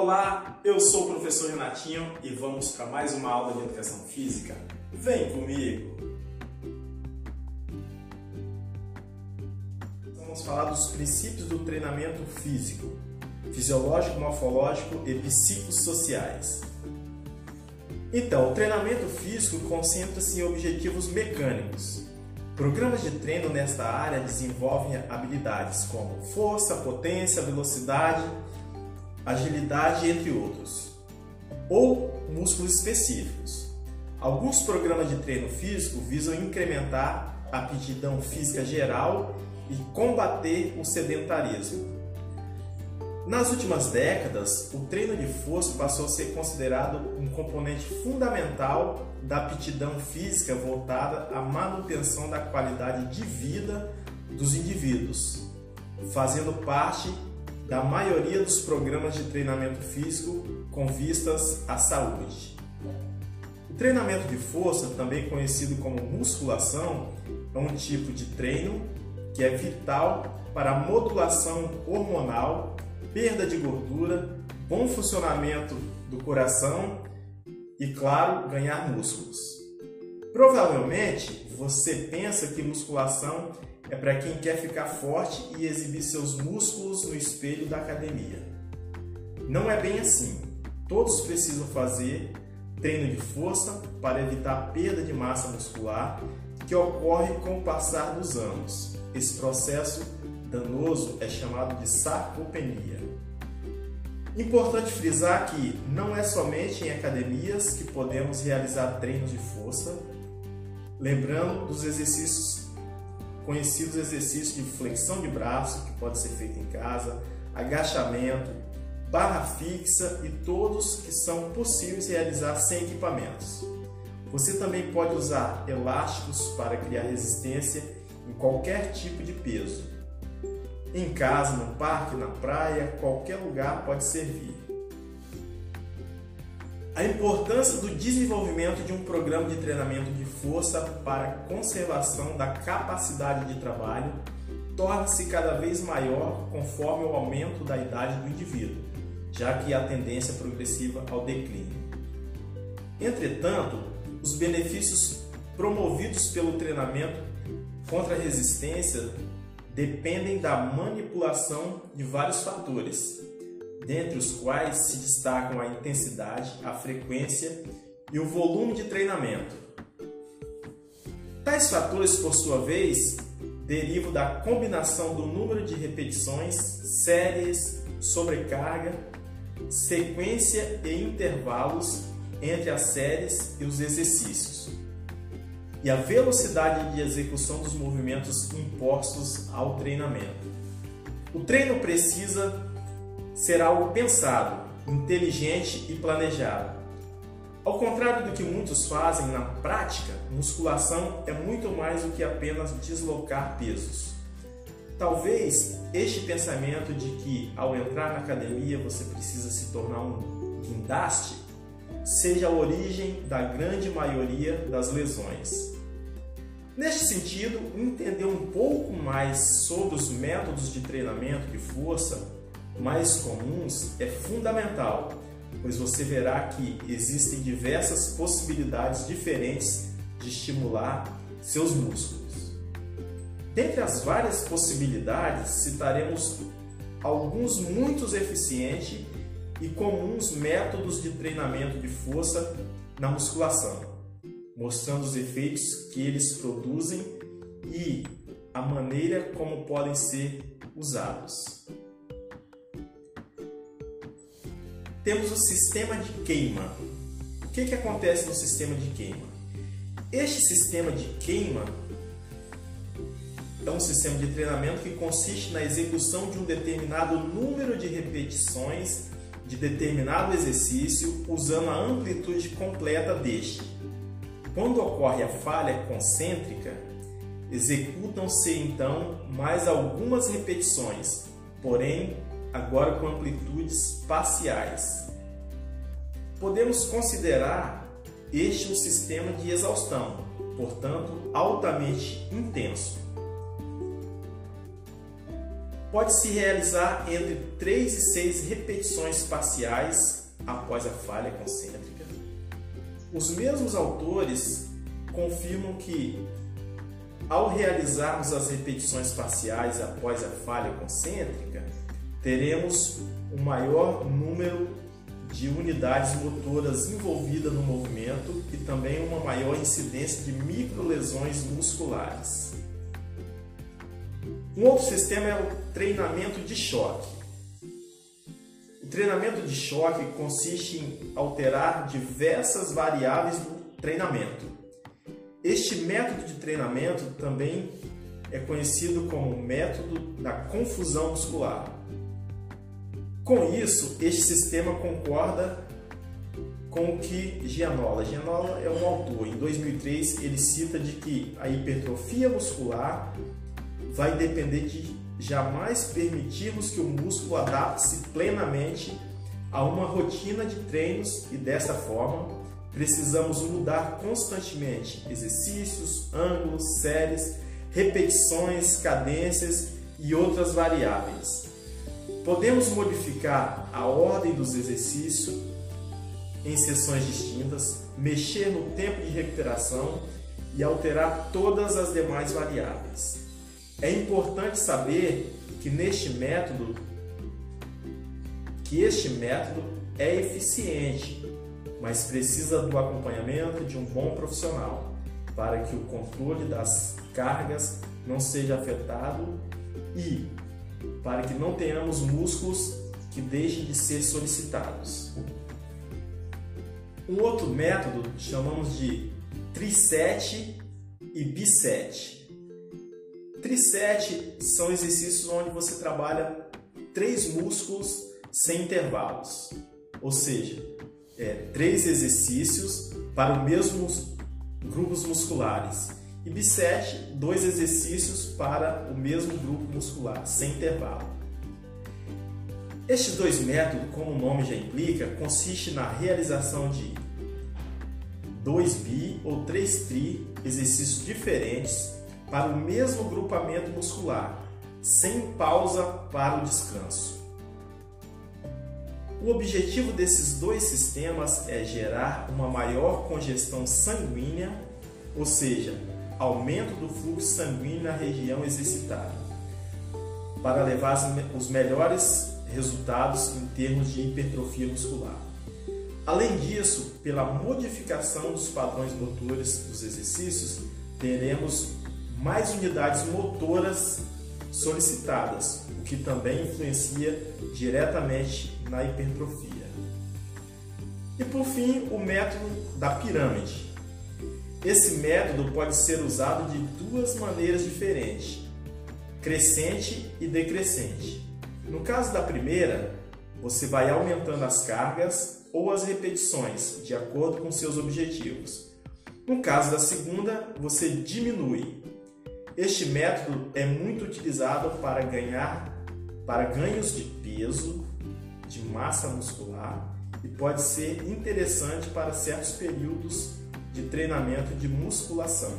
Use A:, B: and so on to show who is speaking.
A: Olá, eu sou o professor Renatinho e vamos para mais uma aula de Educação Física. Vem comigo! Vamos falar dos princípios do treinamento físico, fisiológico, morfológico e psicossociais. Então, o treinamento físico concentra-se em objetivos mecânicos. Programas de treino nesta área desenvolvem habilidades como força, potência, velocidade, agilidade, entre outros, ou músculos específicos. Alguns programas de treino físico visam incrementar a aptidão física geral e combater o sedentarismo. Nas últimas décadas, o treino de força passou a ser considerado um componente fundamental da aptidão física voltada à manutenção da qualidade de vida dos indivíduos, fazendo parte da maioria dos programas de treinamento físico com vistas à saúde. O treinamento de força, também conhecido como musculação, é um tipo de treino que é vital para a modulação hormonal perda de gordura, bom funcionamento do coração e, claro, ganhar músculos. Provavelmente você pensa que musculação é para quem quer ficar forte e exibir seus músculos no espelho da academia. Não é bem assim. Todos precisam fazer treino de força para evitar a perda de massa muscular que ocorre com o passar dos anos. Esse processo danoso é chamado de sarcopenia. Importante frisar que não é somente em academias que podemos realizar treinos de força, lembrando dos exercícios conhecidos exercícios de flexão de braço, que pode ser feito em casa, agachamento, barra fixa e todos que são possíveis realizar sem equipamentos. Você também pode usar elásticos para criar resistência em qualquer tipo de peso. Em casa, no parque, na praia, qualquer lugar pode servir. A importância do desenvolvimento de um programa de treinamento de força para conservação da capacidade de trabalho torna-se cada vez maior conforme o aumento da idade do indivíduo, já que há tendência progressiva ao declínio. Entretanto, os benefícios promovidos pelo treinamento contra a resistência dependem da manipulação de vários fatores, dentre os quais se destacam a intensidade, a frequência e o volume de treinamento. Tais fatores, por sua vez, derivam da combinação do número de repetições, séries, sobrecarga, sequência e intervalos entre as séries e os exercícios e a velocidade de execução dos movimentos impostos ao treinamento. O treino precisa ser algo pensado, inteligente e planejado. Ao contrário do que muitos fazem na prática, musculação é muito mais do que apenas deslocar pesos. Talvez este pensamento de que ao entrar na academia você precisa se tornar um guindaste seja a origem da grande maioria das lesões. Neste sentido, entender um pouco mais sobre os métodos de treinamento de força mais comuns é fundamental, pois você verá que existem diversas possibilidades diferentes de estimular seus músculos. Dentre as várias possibilidades, citaremos alguns muito eficientes e comuns métodos de treinamento de força na musculação, mostrando os efeitos que eles produzem e a maneira como podem ser usados. Temos o sistema de queima. O que, que acontece no sistema de queima? Este sistema de queima é um sistema de treinamento que consiste na execução de um determinado número de repetições de determinado exercício usando a amplitude completa deste. Quando ocorre a falha concêntrica, executam-se então mais algumas repetições, porém agora com amplitudes parciais. Podemos considerar este um sistema de exaustão, portanto altamente intenso. pode-se realizar entre 3 e 6 repetições parciais após a falha concêntrica. Os mesmos autores confirmam que, ao realizarmos as repetições parciais após a falha concêntrica, teremos um maior número de unidades motoras envolvidas no movimento e também uma maior incidência de microlesões musculares. Um outro sistema é o treinamento de choque. O treinamento de choque consiste em alterar diversas variáveis do treinamento. Este método de treinamento também é conhecido como método da confusão muscular. Com isso, este sistema concorda com o que Gianola. Gianola é um autor. Em 2003, ele cita de que a hipertrofia muscular vai depender de jamais permitirmos que o músculo adapte-se plenamente a uma rotina de treinos e dessa forma precisamos mudar constantemente exercícios, ângulos, séries, repetições, cadências e outras variáveis. Podemos modificar a ordem dos exercícios em sessões distintas, mexer no tempo de recuperação e alterar todas as demais variáveis. É importante saber que neste método que este método é eficiente, mas precisa do acompanhamento de um bom profissional para que o controle das cargas não seja afetado e para que não tenhamos músculos que deixem de ser solicitados. Um outro método chamamos de trisete e bisete. Trisete são exercícios onde você trabalha três músculos sem intervalos, ou seja, é, três exercícios para os mesmos grupos musculares e bisete, dois exercícios para o mesmo grupo muscular, sem intervalo. Estes dois métodos, como o nome já implica, consiste na realização de 2 bi ou 3 tri exercícios diferentes para o mesmo grupamento muscular, sem pausa para o descanso. O objetivo desses dois sistemas é gerar uma maior congestão sanguínea, ou seja, aumento do fluxo sanguíneo na região exercitada, para levar os melhores resultados em termos de hipertrofia muscular. Além disso, pela modificação dos padrões motores dos exercícios, teremos mais unidades motoras solicitadas, o que também influencia diretamente na hipertrofia. E por fim, o método da pirâmide. Esse método pode ser usado de duas maneiras diferentes, crescente e decrescente. No caso da primeira, você vai aumentando as cargas ou as repetições de acordo com seus objetivos. No caso da segunda, você diminui. Este método é muito utilizado para ganhar para ganhos de peso, de massa muscular e pode ser interessante para certos períodos de treinamento de musculação.